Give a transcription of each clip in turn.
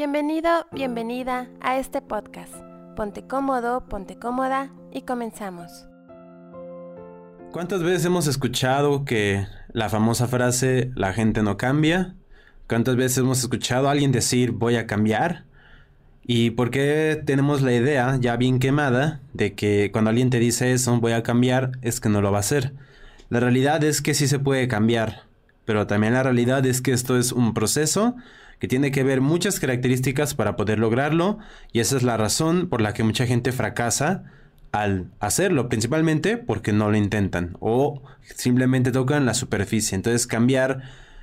Bienvenido, bienvenida a este podcast. Ponte cómodo, ponte cómoda y comenzamos. ¿Cuántas veces hemos escuchado que la famosa frase la gente no cambia? ¿Cuántas veces hemos escuchado a alguien decir voy a cambiar? ¿Y por qué tenemos la idea ya bien quemada de que cuando alguien te dice eso voy a cambiar es que no lo va a hacer? La realidad es que sí se puede cambiar, pero también la realidad es que esto es un proceso que tiene que ver muchas características para poder lograrlo y esa es la razón por la que mucha gente fracasa al hacerlo, principalmente porque no lo intentan o simplemente tocan la superficie. Entonces cambiar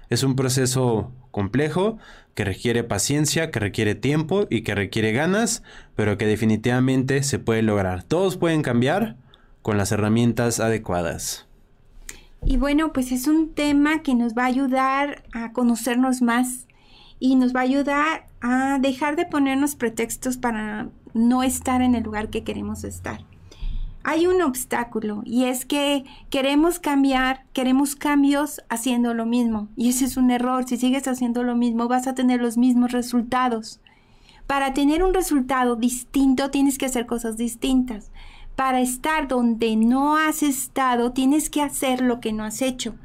es un proceso complejo que requiere paciencia, que requiere tiempo y que requiere ganas, pero que definitivamente se puede lograr. Todos pueden cambiar con las herramientas adecuadas. Y bueno, pues es un tema que nos va a ayudar a conocernos más y nos va a ayudar a dejar de ponernos pretextos para no estar en el lugar que queremos estar. Hay un obstáculo y es que queremos cambiar, queremos cambios haciendo lo mismo. Y ese es un error. Si sigues haciendo lo mismo vas a tener los mismos resultados. Para tener un resultado distinto tienes que hacer cosas distintas. Para estar donde no has estado tienes que hacer lo que no has hecho.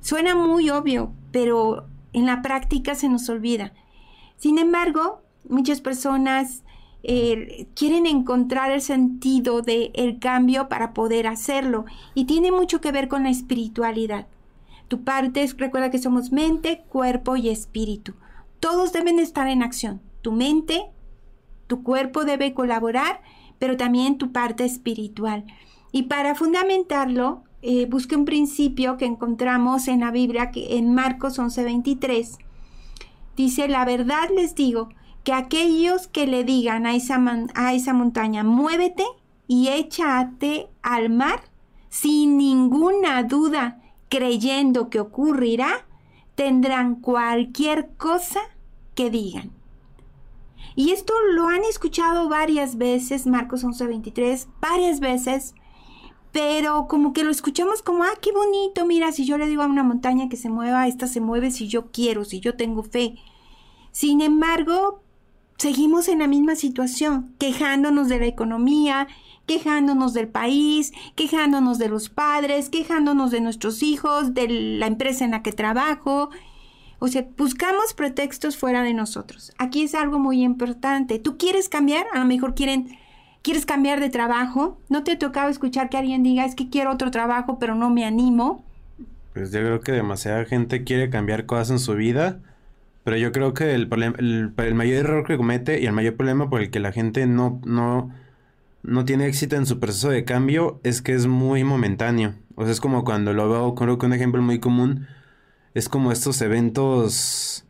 Suena muy obvio, pero en la práctica se nos olvida. Sin embargo, muchas personas eh, quieren encontrar el sentido del cambio para poder hacerlo y tiene mucho que ver con la espiritualidad. Tu parte, recuerda que somos mente, cuerpo y espíritu. Todos deben estar en acción. Tu mente, tu cuerpo debe colaborar, pero también tu parte espiritual. Y para fundamentarlo, eh, busque un principio que encontramos en la Biblia, que en Marcos 11:23, dice, la verdad les digo, que aquellos que le digan a esa, a esa montaña, muévete y échate al mar, sin ninguna duda, creyendo que ocurrirá, tendrán cualquier cosa que digan. Y esto lo han escuchado varias veces, Marcos 11:23, varias veces, pero como que lo escuchamos como, ah, qué bonito, mira, si yo le digo a una montaña que se mueva, esta se mueve si yo quiero, si yo tengo fe. Sin embargo, seguimos en la misma situación, quejándonos de la economía, quejándonos del país, quejándonos de los padres, quejándonos de nuestros hijos, de la empresa en la que trabajo. O sea, buscamos pretextos fuera de nosotros. Aquí es algo muy importante. ¿Tú quieres cambiar? A lo mejor quieren ¿Quieres cambiar de trabajo? ¿No te ha tocado escuchar que alguien diga, es que quiero otro trabajo, pero no me animo? Pues yo creo que demasiada gente quiere cambiar cosas en su vida, pero yo creo que el, mayor error que comete y el mayor problema por el que la gente no, no, no tiene éxito en su proceso de cambio es que es muy momentáneo. O sea, es como cuando lo veo, creo que un ejemplo muy común es como estos eventos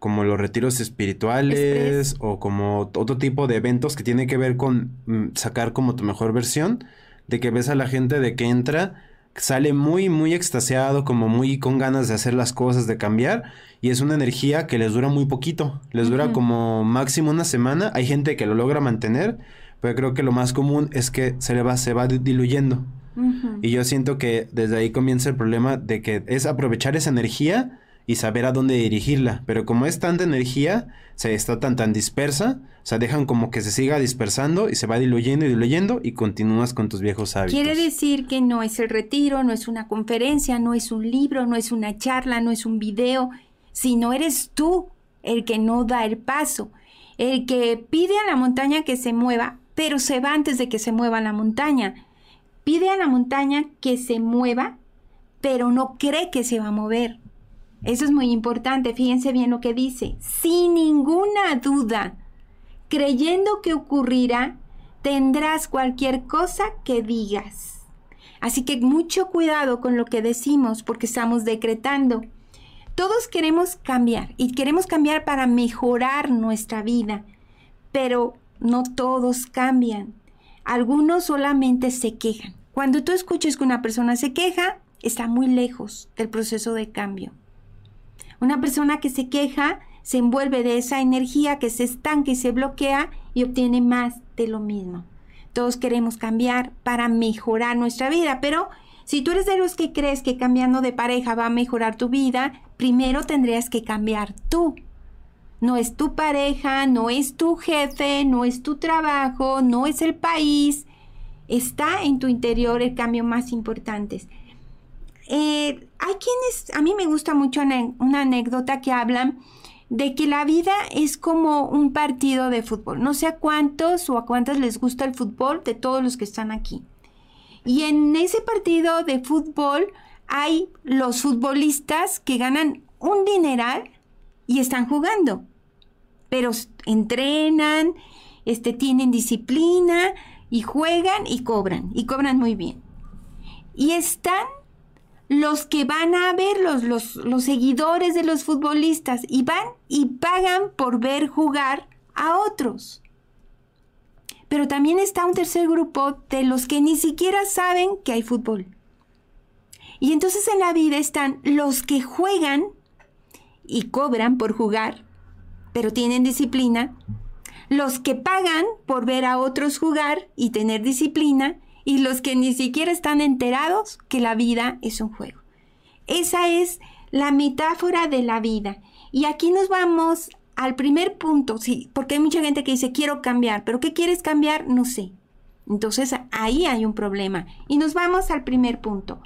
como los retiros espirituales o como otro tipo de eventos que tiene que ver con mm, sacar como tu mejor versión, de que ves a la gente de que entra, sale muy, muy extasiado, como muy con ganas de hacer las cosas, de cambiar, y es una energía que les dura muy poquito, les dura como máximo una semana, hay gente que lo logra mantener, pero creo que lo más común es que se le va, se va diluyendo. Y yo siento que desde ahí comienza el problema de que es aprovechar esa energía y saber a dónde dirigirla. Pero como es tanta energía, se está tan tan dispersa, o sea, dejan como que se siga dispersando y se va diluyendo y diluyendo y continúas con tus viejos hábitos. Quiere decir que no es el retiro, no es una conferencia, no es un libro, no es una charla, no es un video, sino eres tú el que no da el paso, el que pide a la montaña que se mueva, pero se va antes de que se mueva la montaña. Pide a la montaña que se mueva, pero no cree que se va a mover. Eso es muy importante, fíjense bien lo que dice. Sin ninguna duda, creyendo que ocurrirá, tendrás cualquier cosa que digas. Así que mucho cuidado con lo que decimos porque estamos decretando. Todos queremos cambiar y queremos cambiar para mejorar nuestra vida, pero no todos cambian. Algunos solamente se quejan. Cuando tú escuches que una persona se queja, está muy lejos del proceso de cambio. Una persona que se queja se envuelve de esa energía que se estanca y se bloquea y obtiene más de lo mismo. Todos queremos cambiar para mejorar nuestra vida, pero si tú eres de los que crees que cambiando de pareja va a mejorar tu vida, primero tendrías que cambiar tú. No es tu pareja, no es tu jefe, no es tu trabajo, no es el país. Está en tu interior el cambio más importante. Eh, hay quienes, a mí me gusta mucho una anécdota que hablan de que la vida es como un partido de fútbol. No sé a cuántos o a cuántas les gusta el fútbol de todos los que están aquí. Y en ese partido de fútbol hay los futbolistas que ganan un dineral y están jugando. Pero entrenan, este, tienen disciplina y juegan y cobran. Y cobran muy bien. Y están los que van a verlos, los, los seguidores de los futbolistas, y van y pagan por ver jugar a otros. Pero también está un tercer grupo de los que ni siquiera saben que hay fútbol. Y entonces en la vida están los que juegan y cobran por jugar, pero tienen disciplina, los que pagan por ver a otros jugar y tener disciplina, y los que ni siquiera están enterados que la vida es un juego. Esa es la metáfora de la vida. Y aquí nos vamos al primer punto, sí, porque hay mucha gente que dice, quiero cambiar, pero ¿qué quieres cambiar? No sé. Entonces ahí hay un problema. Y nos vamos al primer punto.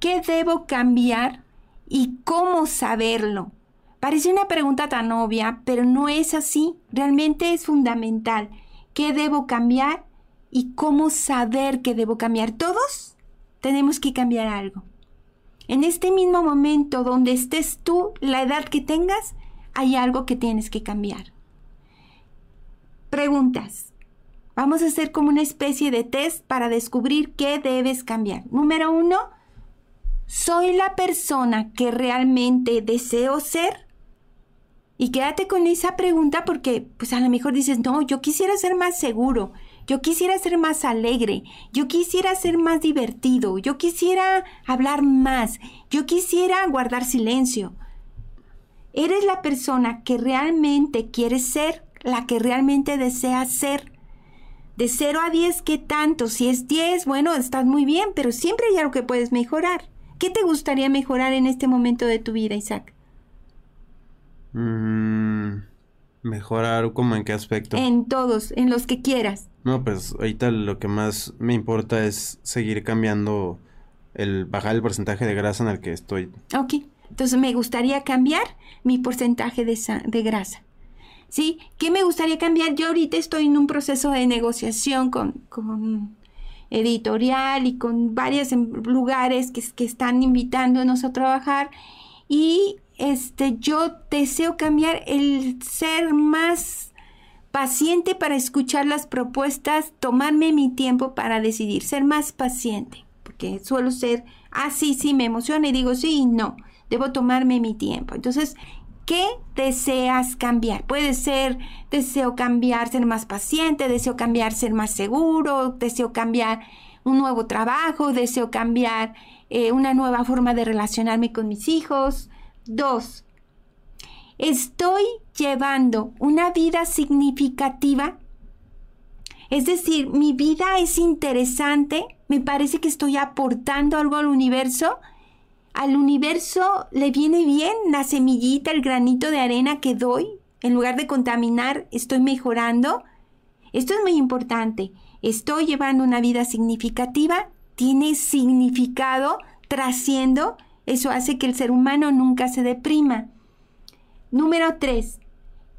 ¿Qué debo cambiar y cómo saberlo? Parece una pregunta tan obvia, pero no es así. Realmente es fundamental. ¿Qué debo cambiar y cómo saber que debo cambiar. Todos tenemos que cambiar algo. En este mismo momento donde estés tú, la edad que tengas, hay algo que tienes que cambiar. Preguntas. Vamos a hacer como una especie de test para descubrir qué debes cambiar. Número uno, ¿soy la persona que realmente deseo ser? Y quédate con esa pregunta porque pues a lo mejor dices, no, yo quisiera ser más seguro, yo quisiera ser más alegre, yo quisiera ser más divertido, yo quisiera hablar más, yo quisiera guardar silencio. Eres la persona que realmente quieres ser, la que realmente deseas ser. De 0 a 10, ¿qué tanto? Si es 10, bueno, estás muy bien, pero siempre hay algo que puedes mejorar. ¿Qué te gustaría mejorar en este momento de tu vida, Isaac? Mm, mejorar como en qué aspecto. En todos, en los que quieras. No, pues ahorita lo que más me importa es seguir cambiando el bajar el porcentaje de grasa en el que estoy. Ok, entonces me gustaría cambiar mi porcentaje de, de grasa. ¿Sí? ¿Qué me gustaría cambiar? Yo ahorita estoy en un proceso de negociación con, con editorial y con varios lugares que, que están invitándonos a trabajar y este yo deseo cambiar el ser más paciente para escuchar las propuestas, tomarme mi tiempo para decidir, ser más paciente, porque suelo ser, ah, sí, sí, me emociona y digo sí y no, debo tomarme mi tiempo. Entonces, ¿qué deseas cambiar? Puede ser, deseo cambiar, ser más paciente, deseo cambiar, ser más seguro, deseo cambiar un nuevo trabajo, deseo cambiar eh, una nueva forma de relacionarme con mis hijos. Dos, ¿Estoy llevando una vida significativa? Es decir, mi vida es interesante, me parece que estoy aportando algo al universo. Al universo le viene bien la semillita, el granito de arena que doy. En lugar de contaminar, estoy mejorando. Esto es muy importante. Estoy llevando una vida significativa, tiene significado, trasciendo. Eso hace que el ser humano nunca se deprima. Número 3.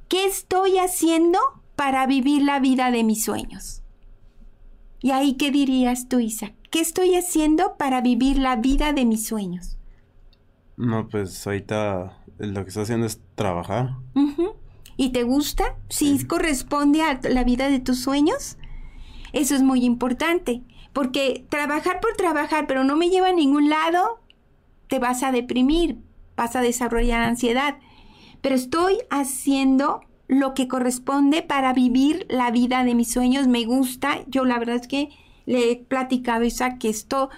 ¿Qué estoy haciendo para vivir la vida de mis sueños? Y ahí, ¿qué dirías tú, Isa? ¿Qué estoy haciendo para vivir la vida de mis sueños? No, pues ahorita lo que estoy haciendo es trabajar. ¿Y te gusta? ¿Sí, corresponde a la vida de tus sueños? Eso es muy importante, porque trabajar por trabajar, pero no me lleva a ningún lado, te vas a deprimir, vas a desarrollar ansiedad pero estoy haciendo lo que corresponde para vivir la vida de mis sueños. Me gusta. Yo la verdad es que le he platicado a que esto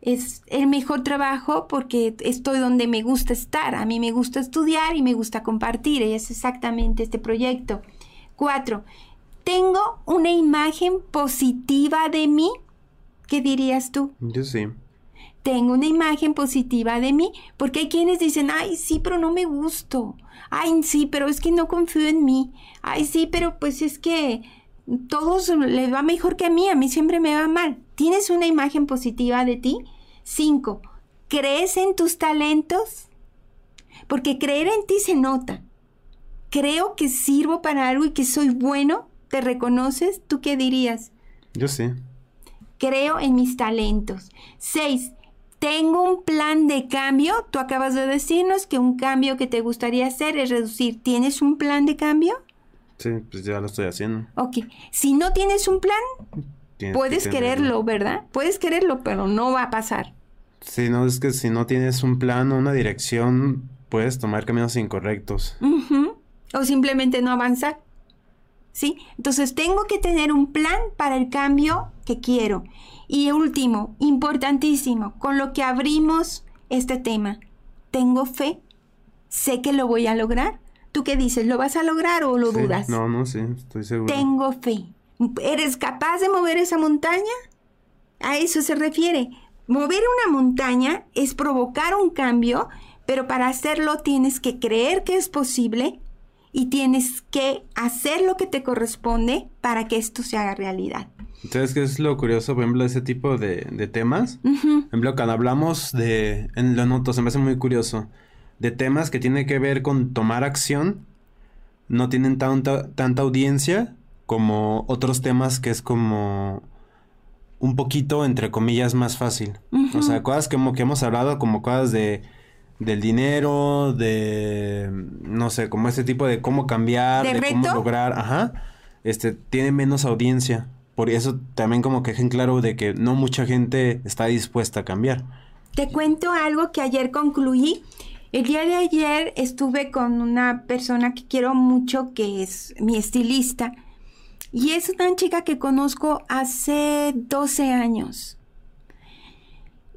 es el mejor trabajo porque estoy donde me gusta estar. A mí me gusta estudiar y me gusta compartir. Y es exactamente este proyecto. Cuatro, tengo una imagen positiva de mí. ¿Qué dirías tú? Yo sí. Tengo una imagen positiva de mí, porque hay quienes dicen, ay, sí, pero no me gusto, ay, sí, pero es que no confío en mí, ay, sí, pero pues es que todos les va mejor que a mí, a mí siempre me va mal. ¿Tienes una imagen positiva de ti? Cinco, ¿crees en tus talentos? Porque creer en ti se nota. Creo que sirvo para algo y que soy bueno. ¿Te reconoces? ¿Tú qué dirías? Yo sí. Creo en mis talentos. Seis, tengo un plan de cambio. Tú acabas de decirnos que un cambio que te gustaría hacer es reducir. ¿Tienes un plan de cambio? Sí, pues ya lo estoy haciendo. Ok. Si no tienes un plan, Tienes puedes quererlo, ¿verdad? Puedes quererlo, pero no va a pasar. Sí, no, es que si no tienes un plan o una dirección, puedes tomar caminos incorrectos. O simplemente no avanzar. ¿Sí? Entonces tengo que tener un plan para el cambio que quiero. Y último, importantísimo, con lo que abrimos este tema, tengo fe, sé que lo voy a lograr. ¿Tú qué dices? ¿Lo vas a lograr o lo Sí, dudas? No, no, sí, estoy seguro. Tengo fe. ¿Eres capaz de mover esa montaña? A eso se refiere. Mover una montaña es provocar un cambio, pero para hacerlo tienes que creer que es posible y tienes que hacer lo que te corresponde para que esto se haga realidad. ¿Sabes qué es lo curioso, por ejemplo, de ese tipo de, de temas? Ujú. Por ejemplo, cuando hablamos de, en lo noto, se me hace muy curioso, de temas que tienen que ver con tomar acción, no tienen tanta, tanta audiencia como otros temas que es como un poquito, entre comillas, más fácil. O sea, cosas como que hemos hablado, como cosas de del dinero, de no sé, como este tipo de cómo cambiar, ¿De de, cómo lograr, ajá, este tiene menos audiencia. Por eso también como que dejen claro de que no mucha gente está dispuesta a cambiar. Te cuento algo que ayer concluí. El día de ayer estuve con una persona que quiero mucho, que es mi estilista. Y es una chica que conozco hace 12 años.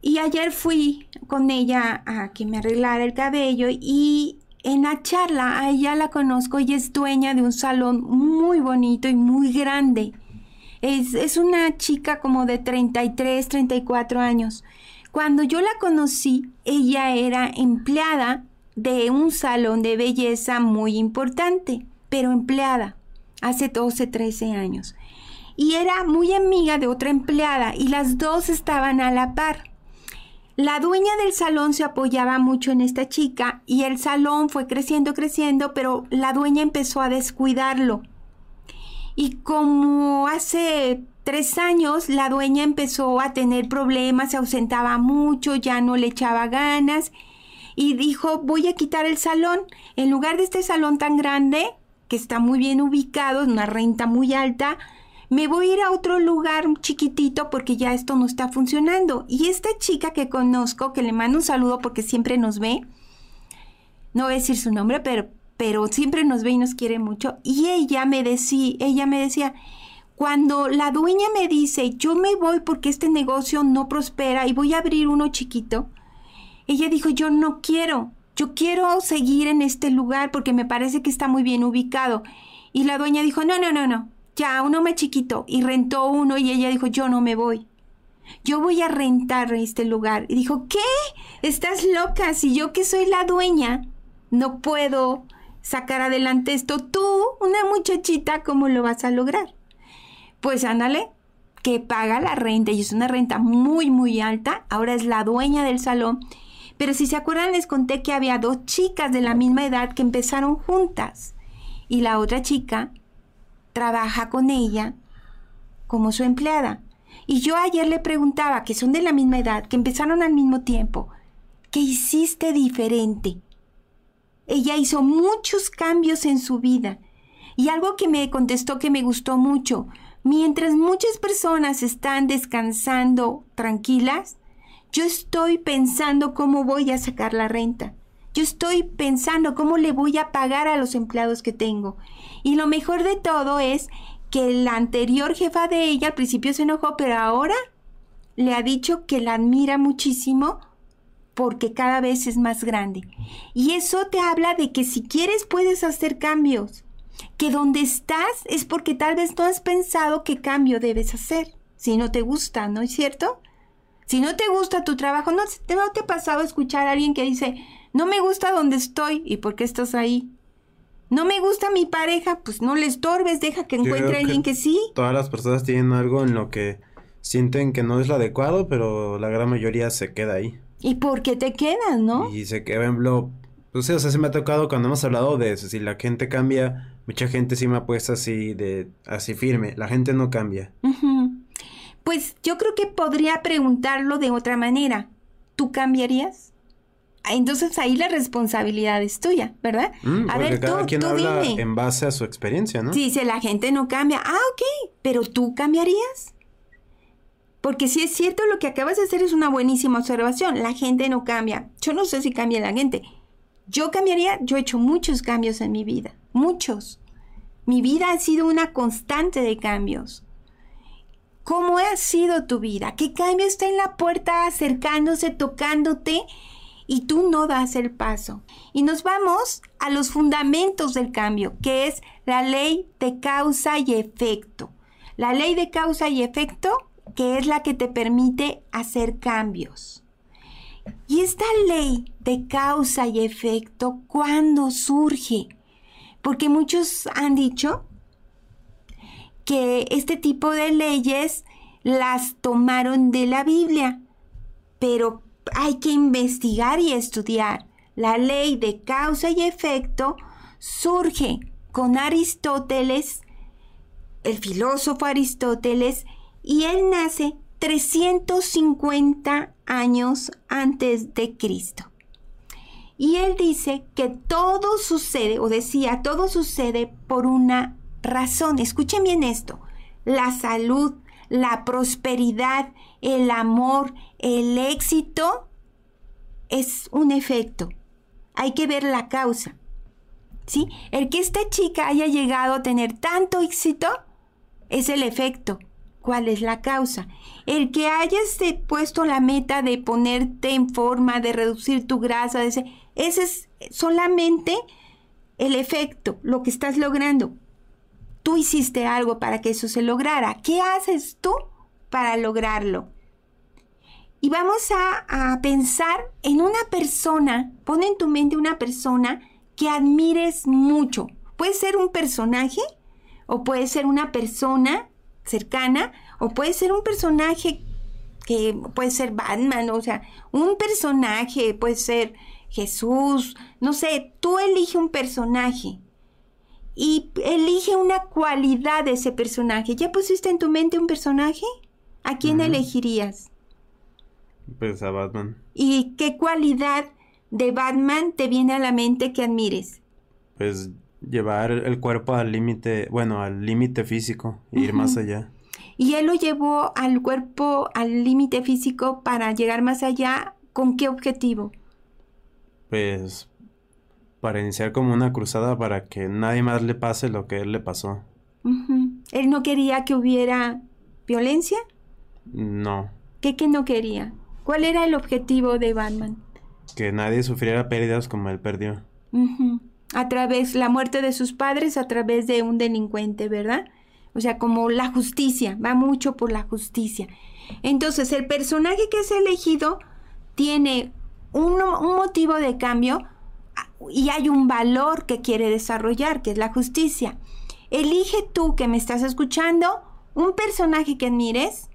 Y ayer fui con ella a que me arreglara el cabello y en la charla a ella la conozco, ella es dueña de un salón muy bonito y muy grande. Es, es una chica como de 33, 34 años. Cuando yo la conocí, ella era empleada de un salón de belleza muy importante, pero empleada hace 12, 13 años. Y era muy amiga de otra empleada y las dos estaban a la par. La dueña del salón se apoyaba mucho en esta chica y el salón fue creciendo, creciendo, pero la dueña empezó a descuidarlo. Y como hace tres años la dueña empezó a tener problemas, se ausentaba mucho, ya no le echaba ganas y dijo voy a quitar el salón. En lugar de este salón tan grande, que está muy bien ubicado, una renta muy alta, me voy a ir a otro lugar chiquitito porque ya esto no está funcionando. Y esta chica que conozco, que le mando un saludo porque siempre nos ve, no voy a decir su nombre, pero, pero siempre nos ve y nos quiere mucho. Y ella me decía, ella me decía, cuando la dueña me dice, yo me voy porque este negocio no prospera y voy a abrir uno chiquito, ella dijo, yo no quiero, yo quiero seguir en este lugar porque me parece que está muy bien ubicado. Y la dueña dijo, no, no, no, no, ya, uno más chiquito. Y rentó uno y ella dijo, yo no me voy. Yo voy a rentar este lugar. Y dijo, ¿qué? Estás loca. Si yo que soy la dueña, no puedo sacar adelante esto. Tú, una muchachita, ¿cómo lo vas a lograr? Pues ándale, que paga la renta y es una renta muy, muy alta. Ahora es la dueña del salón. Pero si se acuerdan, les conté que había dos chicas de la misma edad que empezaron juntas. Y la otra chica trabaja con ella como su empleada. Y yo ayer le preguntaba, que son de la misma edad, que empezaron al mismo tiempo, ¿qué hiciste diferente? Ella hizo muchos cambios en su vida. Y algo que me contestó que me gustó mucho, mientras muchas personas están descansando tranquilas, yo estoy pensando cómo voy a sacar la renta. Yo estoy pensando cómo le voy a pagar a los empleados que tengo. Y lo mejor de todo es que la anterior jefa de ella al principio se enojó, pero ahora le ha dicho que la admira muchísimo porque cada vez es más grande. Y eso te habla de que si quieres puedes hacer cambios. Que donde estás es porque tal vez no has pensado qué cambio debes hacer. Si no te gusta, ¿no es cierto? Si no te gusta tu trabajo, no te, no te ha pasado escuchar a alguien que dice, no me gusta donde estoy y por qué estás ahí. No me gusta mi pareja, pues no le estorbes, deja que Yo encuentre a alguien que sí. Todas las personas tienen algo en lo que sienten que no es lo adecuado, pero la gran mayoría se queda ahí. ¿Y por qué te quedas, no? Y se queda, por ejemplo, pues sí, o sea, se me ha tocado cuando hemos hablado de eso, si la gente cambia, mucha gente sí me ha puesto así de, así firme, la gente no cambia. Pues yo creo que podría preguntarlo de otra manera. ¿Tú cambiarías? Ah, Entonces ahí la responsabilidad es tuya, ¿verdad? Mm, a ver, cada tú, quien tú habla dime. en base a su experiencia, ¿no? Si dice la gente no cambia, ah, ok, pero tú cambiarías. Porque si es cierto lo que acabas de hacer es una buenísima observación. La gente no cambia. Yo no sé si cambia la gente. Yo cambiaría, yo he hecho muchos cambios en mi vida, muchos. Mi vida ha sido una constante de cambios. ¿Cómo ha sido tu vida? ¿Qué cambio está en la puerta acercándose, tocándote y tú no das el paso? Y nos vamos a los fundamentos del cambio, que es la ley de causa y efecto. La ley de causa y efecto, que es la que te permite hacer cambios. Y esta ley de causa y efecto, ¿cuándo surge? Porque muchos han dicho que este tipo de leyes las tomaron de la Biblia, pero hay que investigar y estudiar. La ley de causa y efecto surge con Aristóteles, el filósofo Aristóteles, y él nace 350 años antes de Cristo. Y él dice que todo sucede, o decía, todo sucede por una razón. Escuchen bien esto. La salud, la prosperidad, el amor, el éxito es un efecto. Hay que ver la causa. ¿Sí? El que esta chica haya llegado a tener tanto éxito es el efecto. ¿Cuál es la causa? El que hayas puesto la meta de ponerte en forma, de reducir tu grasa, ese es solamente el efecto, lo que estás logrando. Tú hiciste algo para que eso se lograra. ¿Qué haces tú para lograrlo? Y vamos a, a pensar en una persona, pon en tu mente una persona que admires mucho. Puede ser un personaje o puede ser una persona cercana o puede ser un personaje que puede ser Batman, o sea, un personaje puede ser Jesús, no sé, tú elige un personaje y elige una cualidad de ese personaje. ¿Ya pusiste en tu mente un personaje? ¿A quién elegirías? Pues a Batman. ¿Y qué cualidad de Batman te viene a la mente que admires? Pues llevar el cuerpo al límite, bueno, al límite físico, e ir más allá. Y él lo llevó al cuerpo, al límite físico para llegar más allá. ¿Con qué objetivo? Pues para iniciar como una cruzada para que nadie más le pase lo que él le pasó. Ujú. Él no quería que hubiera violencia. No, ¿Qué que no quería? ¿Cuál era el objetivo de Batman? que nadie sufriera pérdidas como él perdió. Ujú. A través, la muerte de sus padres a través de un delincuente, ¿verdad? O sea, como la justicia, va mucho por la justicia. Entonces, el personaje que es elegido tiene un, un motivo de cambio ah, y hay un valor que quiere desarrollar, que es la justicia. Elige tú que me estás escuchando un personaje que admires.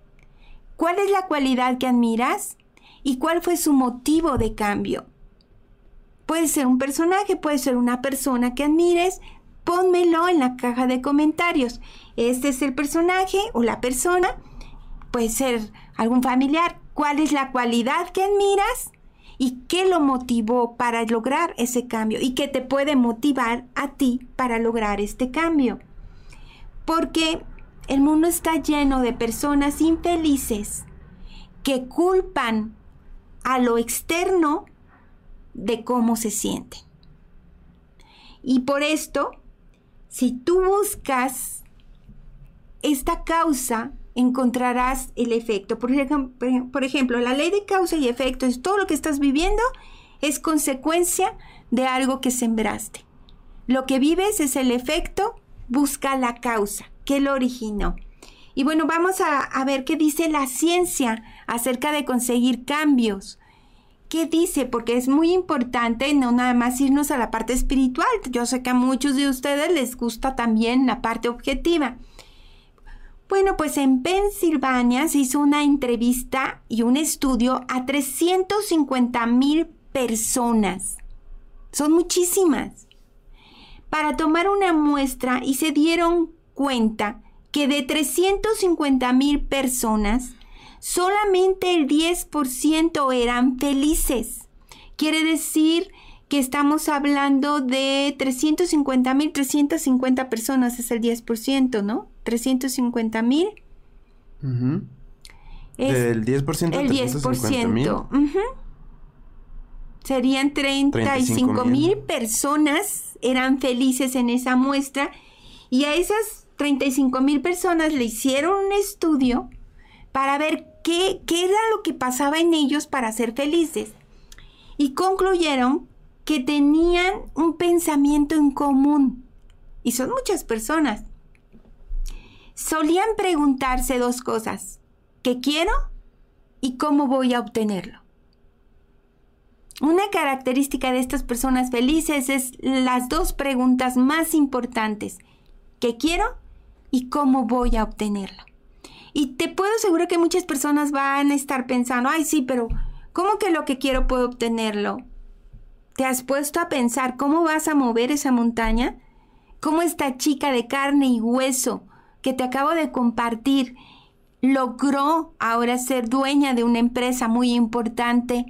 ¿Cuál es la cualidad que admiras? ¿Y cuál fue su motivo de cambio? Puede ser un personaje, puede ser una persona que admires. Pónmelo en la caja de comentarios. Este es el personaje o la persona. Puede ser algún familiar. ¿Cuál es la cualidad que admiras? ¿Y qué lo motivó para lograr ese cambio? ¿Y qué te puede motivar a ti para lograr este cambio? Porque el mundo está lleno de personas infelices que culpan a lo externo de cómo se sienten. Y por esto, si tú buscas esta causa, encontrarás el efecto. Por, ejem- por ejemplo, la ley de causa y efecto es todo lo que estás viviendo es consecuencia de algo que sembraste. Lo que vives es el efecto, busca la causa, que lo originó. Y bueno, vamos a, a ver qué dice la ciencia acerca de conseguir cambios. ¿Qué dice? Porque es muy importante no nada más irnos a la parte espiritual. Yo sé que a muchos de ustedes les gusta también la parte objetiva. Bueno, pues en Pensilvania se hizo una entrevista y un estudio a 350 mil personas. Son muchísimas. Para tomar una muestra y se dieron cuenta que de 350 mil personas, solamente el 10% eran felices. Quiere decir que estamos hablando de 350 mil, 350 personas es el 10%, ¿no? 350 mil. Del 10% el 10%. Serían 35 mil personas eran felices en esa muestra y a esas 35 mil personas le hicieron un estudio para ver qué, era lo que pasaba en ellos para ser felices. Y concluyeron que tenían un pensamiento en común. Y son muchas personas. Solían preguntarse dos cosas. ¿Qué quiero? ¿Y cómo voy a obtenerlo? Una característica de estas personas felices es las dos preguntas más importantes. ¿Qué quiero? ¿Y cómo voy a obtenerlo? Y te puedo asegurar que muchas personas van a estar pensando, ay sí, pero ¿cómo que lo que quiero puedo obtenerlo? ¿Te has puesto a pensar cómo vas a mover esa montaña? ¿Cómo esta chica de carne y hueso que te acabo de compartir logró ahora ser dueña de una empresa muy importante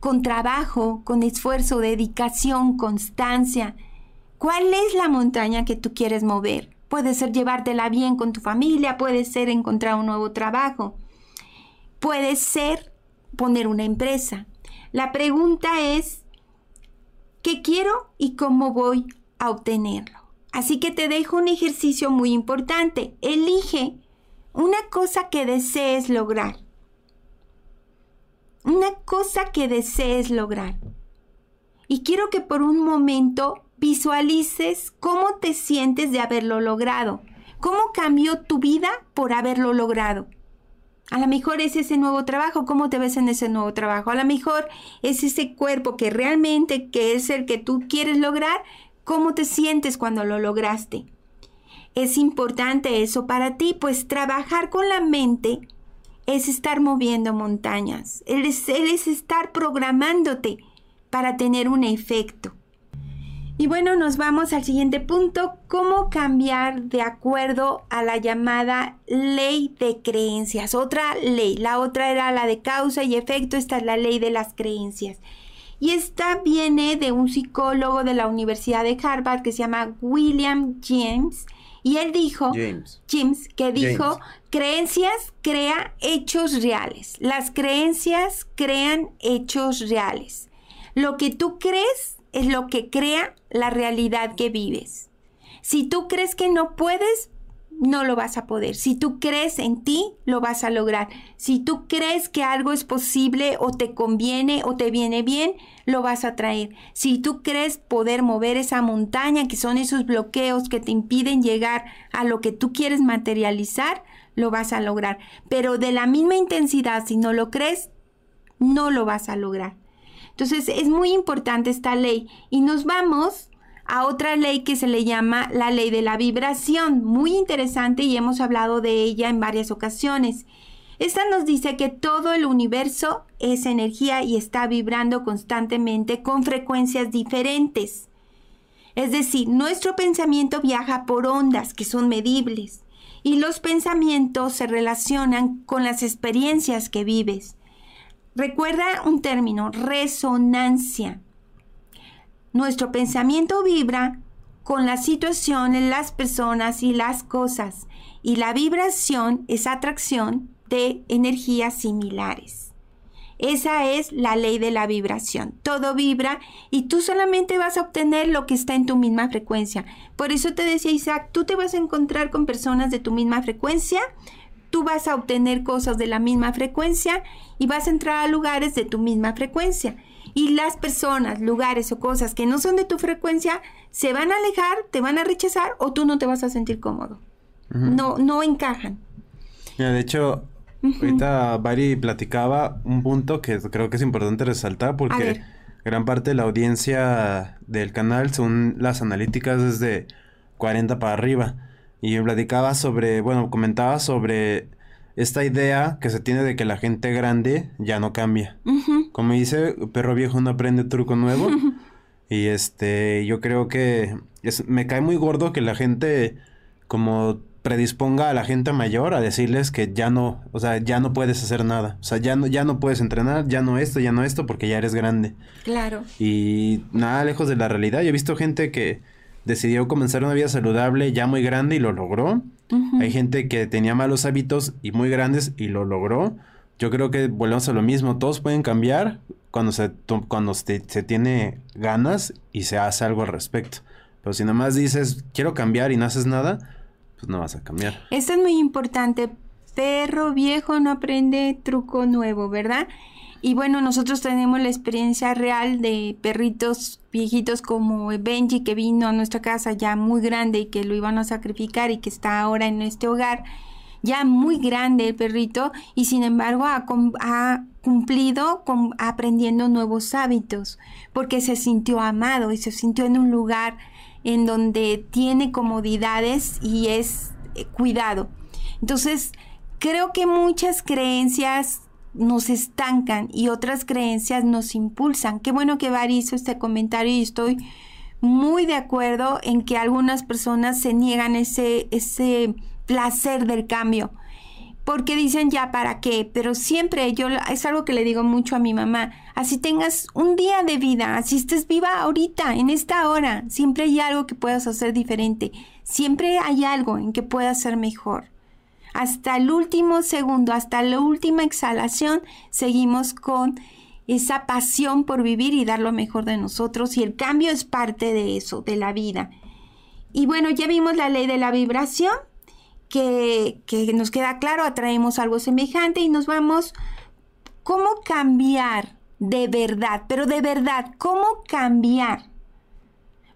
con trabajo, con esfuerzo, dedicación, constancia? ¿Cuál es la montaña que tú quieres mover? Puede ser llevártela bien con tu familia, puede ser encontrar un nuevo trabajo, puede ser poner una empresa. La pregunta es, qué quiero y cómo voy a obtenerlo. Así que te dejo un ejercicio muy importante. Elige una cosa que desees lograr. Una cosa que desees lograr. Y quiero que por un momento visualices cómo te sientes de haberlo logrado. ¿Cómo cambió tu vida por haberlo logrado? A lo mejor es ese nuevo trabajo, ¿cómo te ves en ese nuevo trabajo? A lo mejor es ese cuerpo que realmente que es el que tú quieres lograr, ¿cómo te sientes cuando lo lograste? Es importante eso para ti, pues trabajar con la mente es estar moviendo montañas, él es, es estar programándote para tener un efecto. Y bueno, nos vamos al siguiente punto, cómo cambiar de acuerdo a la llamada ley de creencias. Otra ley, la otra era la de causa y efecto, esta es la ley de las creencias. Y esta viene de un psicólogo de la Universidad de Harvard que se llama William James. Y él dijo, James, James que dijo, creencias crea hechos reales. Las creencias crean hechos reales. Lo que tú crees es lo que crea la realidad que vives. Si tú crees que no puedes, no lo vas a poder. Si tú crees en ti, lo vas a lograr. Si tú crees que algo es posible o te conviene o te viene bien, lo vas a traer. Si tú crees poder mover esa montaña, que son esos bloqueos que te impiden llegar a lo que tú quieres materializar, lo vas a lograr. Pero de la misma intensidad, si no lo crees, no lo vas a lograr. Entonces es muy importante esta ley y nos vamos a otra ley que se le llama la ley de la vibración, muy interesante y hemos hablado de ella en varias ocasiones. Esta nos dice que todo el universo es energía y está vibrando constantemente con frecuencias diferentes. Es decir, nuestro pensamiento viaja por ondas que son medibles y los pensamientos se relacionan con las experiencias que vives. Recuerda un término, resonancia. Nuestro pensamiento vibra con las situaciones, las personas y las cosas. Y la vibración es atracción de energías similares. Esa es la ley de la vibración. Todo vibra y tú solamente vas a obtener lo que está en tu misma frecuencia. Por eso te decía Isaac, tú te vas a encontrar con personas de tu misma frecuencia tú vas a obtener cosas de la misma frecuencia y vas a entrar a lugares de tu misma frecuencia. Y las personas, lugares o cosas que no son de tu frecuencia se van a alejar, te van a rechazar o tú no te vas a sentir cómodo. No, no encajan. de hecho, ahorita Bari platicaba un punto que creo que es importante resaltar porque gran parte de la audiencia del canal son las analíticas desde 40 para arriba. Y platicaba sobre, bueno, comentaba sobre esta idea que se tiene de que la gente grande ya no cambia. Como dice, perro viejo no aprende truco nuevo. y este, yo creo que me cae muy gordo que la gente como predisponga a la gente mayor a decirles que ya no, o sea, ya no puedes hacer nada. O sea, ya no, ya no puedes entrenar, ya no esto, ya no esto, porque ya eres grande. Claro. Y nada lejos de la realidad. Yo he visto gente que decidió comenzar una vida saludable ya muy grande y lo logró. Hay gente que tenía malos hábitos y muy grandes y lo logró. Yo creo que volvemos a lo mismo. Todos pueden cambiar cuando se, cuando se, tiene ganas y se hace algo al respecto. Pero si nada más dices, quiero cambiar y no haces nada, pues no vas a cambiar. Esto es muy importante. Perro viejo no aprende truco nuevo, ¿verdad? Y bueno, nosotros tenemos la experiencia real de perritos viejitos como Benji que vino a nuestra casa ya muy grande y que lo iban a sacrificar y que está ahora en este hogar, ya muy grande el perrito y sin embargo ha, cumplido con, aprendiendo nuevos hábitos porque se sintió amado y se sintió en un lugar en donde tiene comodidades y es eh, cuidado. Entonces, creo que muchas creencias nos estancan y otras creencias nos impulsan. Qué bueno que Bar hizo este comentario y estoy muy de acuerdo en que algunas personas se niegan ese, ese placer del cambio. Porque dicen ya para qué, pero siempre yo es algo que le digo mucho a mi mamá, así tengas un día de vida, así estés viva ahorita, en esta hora, siempre hay algo que puedas hacer diferente, siempre hay algo en que puedas ser mejor hasta el último segundo, hasta la última exhalación, seguimos con esa pasión por vivir y dar lo mejor de nosotros y el cambio es parte de eso, de la vida. Y bueno, ya vimos la ley de la vibración, que, que nos queda claro, atraemos algo semejante y nos vamos, ¿cómo cambiar de verdad? Pero de verdad, ¿cómo cambiar?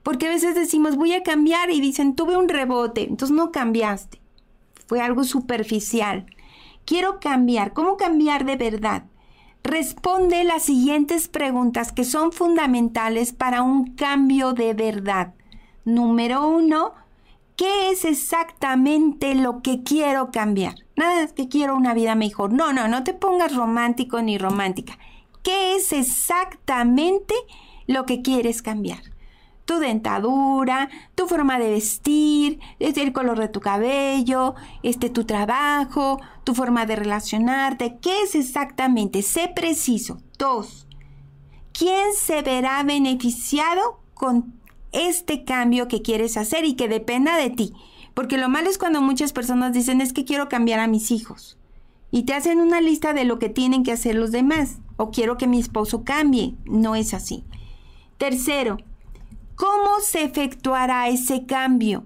Porque a veces decimos, voy a cambiar y dicen, tuve un rebote, entonces no cambiaste fue algo superficial. Quiero cambiar. ¿Cómo cambiar de verdad? Responde las siguientes preguntas que son fundamentales para un cambio de verdad. Número uno, ¿qué es exactamente lo que quiero cambiar? Nada es que quiero una vida mejor. No, no, no te pongas romántico ni romántica. ¿Qué es exactamente lo que quieres cambiar? Tu dentadura, tu forma de vestir, el color de tu cabello, este tu trabajo, tu forma de relacionarte, ¿qué es exactamente? Sé preciso. Dos, ¿quién se verá beneficiado con este cambio que quieres hacer y que dependa de ti? Porque lo malo es cuando muchas personas dicen es que quiero cambiar a mis hijos y te hacen una lista de lo que tienen que hacer los demás o quiero que mi esposo cambie. No es así. Tercero, ¿Cómo se efectuará ese cambio?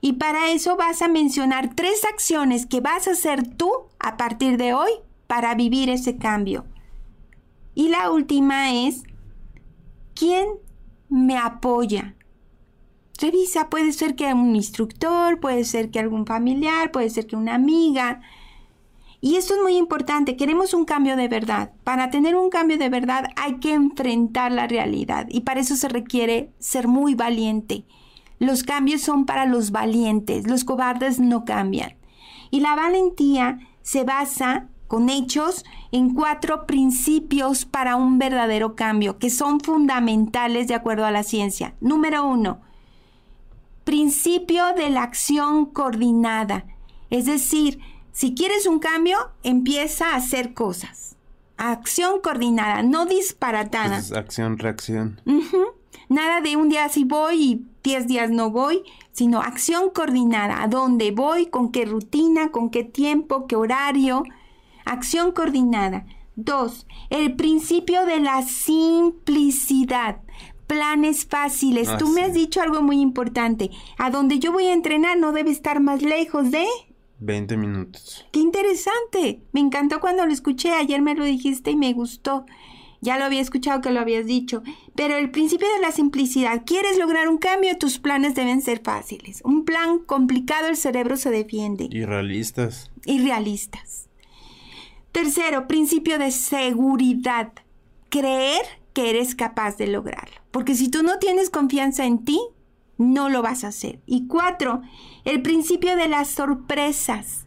Y para eso vas a mencionar tres acciones que vas a hacer tú a partir de hoy para vivir ese cambio. Y la última es, ¿quién me apoya? Revisa, puede ser que un instructor, puede ser que algún familiar, puede ser que una amiga, y esto es muy importante, queremos un cambio de verdad. Para tener un cambio de verdad hay que enfrentar la realidad y para eso se requiere ser muy valiente. Los cambios son para los valientes, los cobardes no cambian. Y la valentía se basa con hechos en cuatro principios para un verdadero cambio que son fundamentales de acuerdo a la ciencia. Número uno, principio de la acción coordinada. Es decir, si quieres un cambio, empieza a hacer cosas. Acción coordinada, no disparatada. acción, reacción. Nada de un día sí voy y diez días no voy, sino acción coordinada. ¿A dónde voy? ¿Con qué rutina? ¿Con qué tiempo? ¿Qué horario? Acción coordinada. Dos, el principio de la simplicidad. Planes fáciles. Tú me has dicho algo muy importante. A donde yo voy a entrenar no debe estar más lejos de 20 minutos. ¡Qué interesante! Me encantó cuando lo escuché, ayer me lo dijiste y me gustó. Ya lo había escuchado que lo habías dicho. Pero el principio de la simplicidad. ¿Quieres lograr un cambio? Tus planes deben ser fáciles. Un plan complicado el cerebro se defiende. Y realistas. Y realistas. Tercero, principio de seguridad. Creer que eres capaz de lograrlo. Porque si tú no tienes confianza en ti, no lo vas a hacer. Y cuatro, el principio de las sorpresas.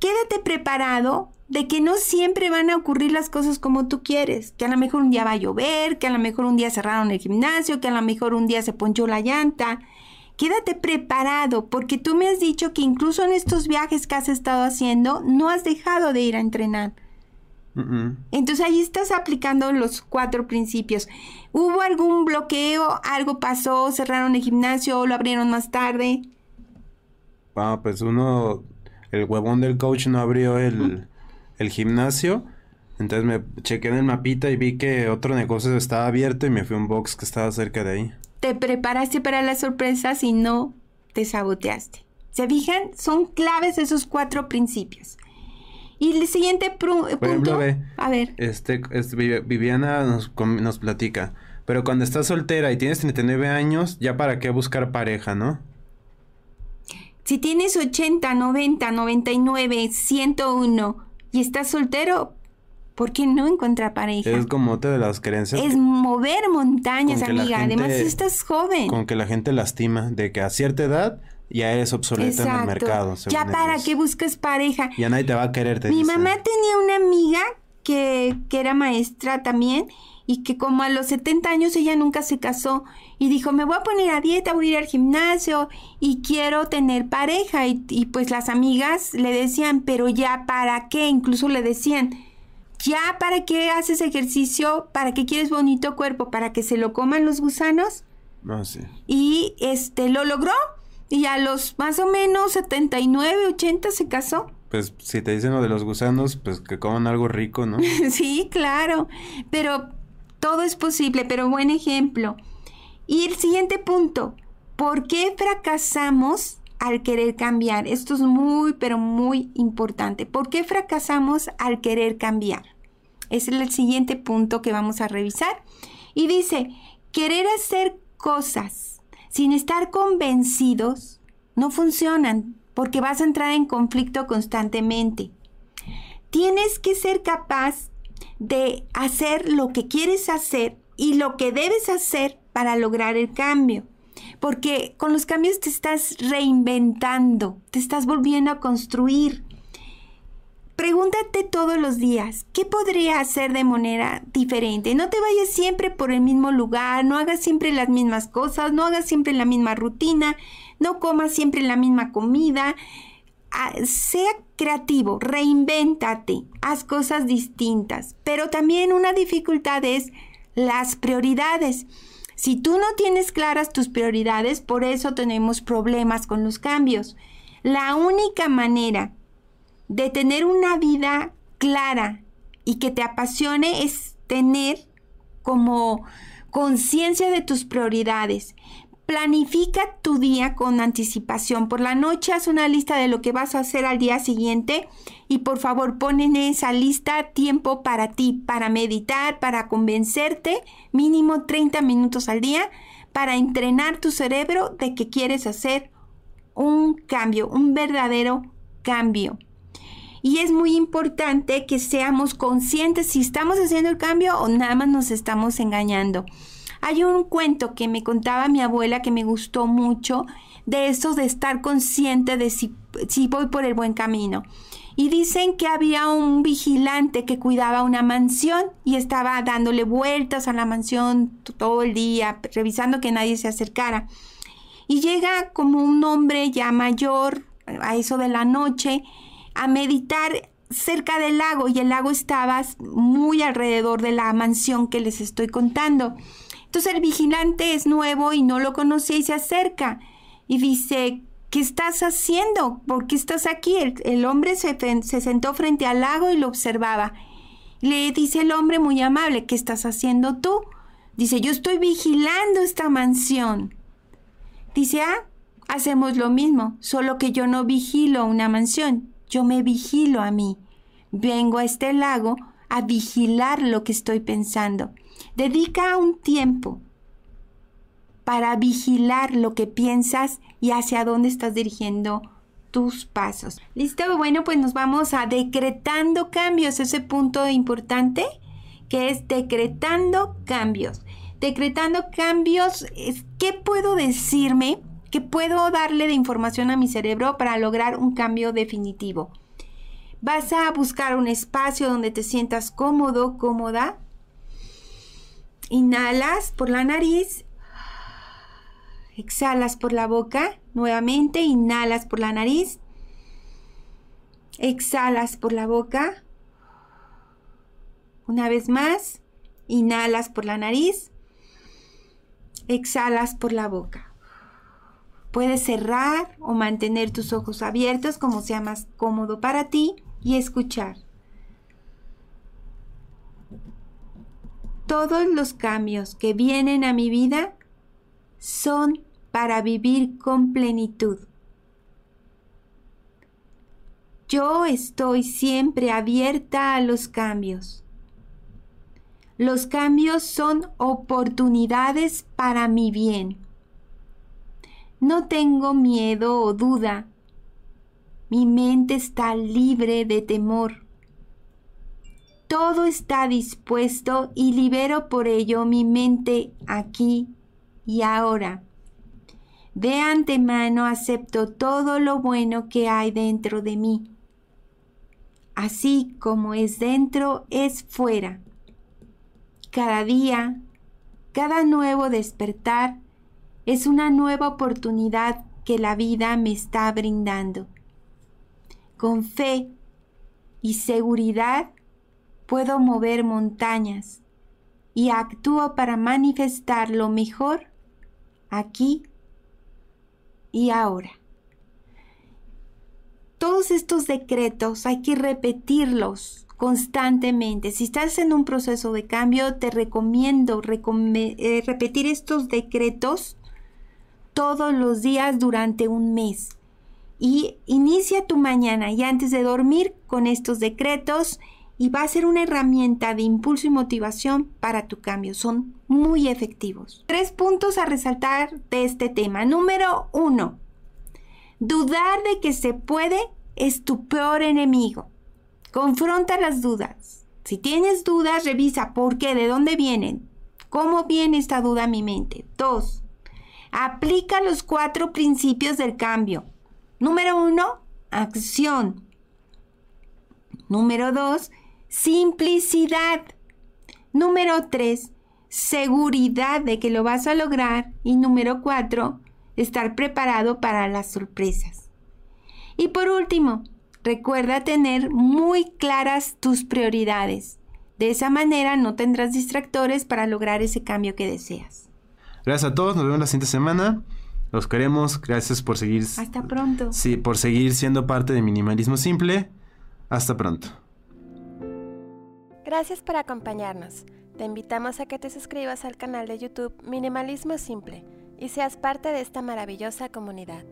Quédate preparado de que no siempre van a ocurrir las cosas como tú quieres, que a lo mejor un día va a llover, que a lo mejor un día cerraron el gimnasio, que a lo mejor un día se ponchó la llanta. Quédate preparado porque tú me has dicho que incluso en estos viajes que has estado haciendo no has dejado de ir a entrenar. Entonces ahí estás aplicando los cuatro principios. ¿Hubo algún bloqueo? ¿Algo pasó? ¿Cerraron el gimnasio o lo abrieron más tarde? Ah, pues uno, el huevón del coach no abrió el, el gimnasio. Entonces me chequé en el mapita y vi que otro negocio estaba abierto y me fui a un box que estaba cerca de ahí. Te preparaste para las sorpresas y no te saboteaste. ¿Se fijan? Son claves esos cuatro principios. Y el siguiente punto. a ver. Este, este Viviana nos, nos platica. Pero cuando estás soltera y tienes 39 años, ya para qué buscar pareja, ¿no? Si tienes 80, 90, 99, 101 y estás soltero, ¿por qué no encontrar pareja? Es como otra de las creencias. Es mover montañas, amiga. Además, estás joven. Con que la gente lastima de que a cierta edad ya eres obsoleta en el mercado. Ya para qué buscas pareja. Ya nadie te va a querer. Mi mamá tenía una amiga que, que era maestra también y que como a los 70 años ella nunca se casó y dijo, me voy a poner a dieta, voy a ir al gimnasio y quiero tener pareja. Y, y, pues las amigas le decían, pero ya para qué, incluso le decían, ya para qué haces ejercicio, para qué quieres bonito cuerpo, para que se lo coman los gusanos. No, sí. Y este lo logró y a los más o menos 79, 80 se casó. Pues si te dicen lo de los gusanos, pues que coman algo rico, ¿no? sí, claro. Pero todo es posible, pero buen ejemplo. Y el siguiente punto, ¿por qué fracasamos al querer cambiar? Esto es muy, pero muy importante. ¿Por qué fracasamos al querer cambiar? Ese es el siguiente punto que vamos a revisar. Y dice, querer hacer cosas sin estar convencidos no funcionan porque vas a entrar en conflicto constantemente. Tienes que ser capaz de hacer lo que quieres hacer y lo que debes hacer para lograr el cambio. Porque con los cambios te estás reinventando, te estás volviendo a construir. Pregúntate todos los días, ¿qué podría hacer de manera diferente? No te vayas siempre por el mismo lugar, no hagas siempre las mismas cosas, no hagas siempre la misma rutina, no comas siempre la misma comida. Ah, sea creativo, reinvéntate, haz cosas distintas. Pero también una dificultad es las prioridades. Si tú no tienes claras tus prioridades, por eso tenemos problemas con los cambios. La única manera de tener una vida clara y que te apasione es tener como conciencia de tus prioridades. Planifica tu día con anticipación. Por la noche haz una lista de lo que vas a hacer al día siguiente y por favor pon en esa lista tiempo para ti, para meditar, para convencerte, mínimo 30 minutos al día, para entrenar tu cerebro de que quieres hacer un cambio, un verdadero cambio. Y es muy importante que seamos conscientes si estamos haciendo el cambio o nada más nos estamos engañando. Hay un cuento que me contaba mi abuela que me gustó mucho de eso de estar consciente de si, si voy por el buen camino. Y dicen que había un vigilante que cuidaba una mansión y estaba dándole vueltas a la mansión todo el día, revisando que nadie se acercara. Y llega como un hombre ya mayor, a eso de la noche, a meditar cerca del lago y el lago estaba muy alrededor de la mansión que les estoy contando. Entonces el vigilante es nuevo y no lo conocía y se acerca y dice, ¿qué estás haciendo? ¿Por qué estás aquí? El, hombre se, se, sentó frente al lago y lo observaba. Le dice el hombre muy amable, ¿qué estás haciendo tú? Dice, yo estoy vigilando esta mansión. Dice, ah, hacemos lo mismo, solo que yo no vigilo una mansión, yo me vigilo a mí. Vengo a este lago a vigilar lo que estoy pensando. Dedica un tiempo para vigilar lo que piensas y hacia dónde estás dirigiendo tus pasos. ¿Listo? Bueno, pues nos vamos a decretando cambios, ese punto importante que es decretando cambios. Decretando cambios, ¿qué puedo decirme? ¿Qué puedo darle de información a mi cerebro para lograr un cambio definitivo? Vas a buscar un espacio donde te sientas cómodo, cómoda. Inhalas por la nariz. Exhalas por la boca. Nuevamente, inhalas por la nariz. Exhalas por la boca. Una vez más, inhalas por la nariz, exhalas por la boca. Puedes cerrar o mantener tus ojos abiertos como sea más cómodo para ti y escuchar. Todos los cambios que vienen a mi vida son para vivir con plenitud. Yo estoy siempre abierta a los cambios. Los cambios son oportunidades para mi bien. No tengo miedo o duda. Mi mente está libre de temor. Todo está dispuesto y libero por ello mi mente aquí y ahora. De antemano acepto todo lo bueno que hay dentro de mí. Así como es dentro, es fuera. Cada día, cada nuevo despertar es una nueva oportunidad que la vida me está brindando. Con fe y seguridad puedo mover montañas y actúo para manifestar lo mejor aquí y ahora. Todos estos decretos hay que repetirlos constantemente. Si estás en un proceso de cambio, te recomiendo eh, repetir estos decretos todos los días durante un mes. Y inicia tu mañana y antes de dormir con estos decretos y va a ser una herramienta de impulso y motivación para tu cambio. Son muy efectivos. Tres puntos a resaltar de este tema. Número uno, dudar de que se puede es tu peor enemigo. Confronta las dudas. Si tienes dudas, revisa por qué, de dónde vienen, cómo viene esta duda a mi mente. Dos, aplica los cuatro principios del cambio. Número uno, acción. Número dos, simplicidad. Número tres, seguridad de que lo vas a lograr. Y número cuatro, estar preparado para las sorpresas. Y por último, Recuerda tener muy claras tus prioridades. De esa manera no tendrás distractores para lograr ese cambio que deseas. Gracias a todos, nos vemos la siguiente semana. Los queremos, gracias por seguir. Hasta pronto. Sí, por seguir siendo parte de Minimalismo Simple. Hasta pronto. Gracias por acompañarnos. Te invitamos a que te suscribas al canal de YouTube Minimalismo Simple y seas parte de esta maravillosa comunidad.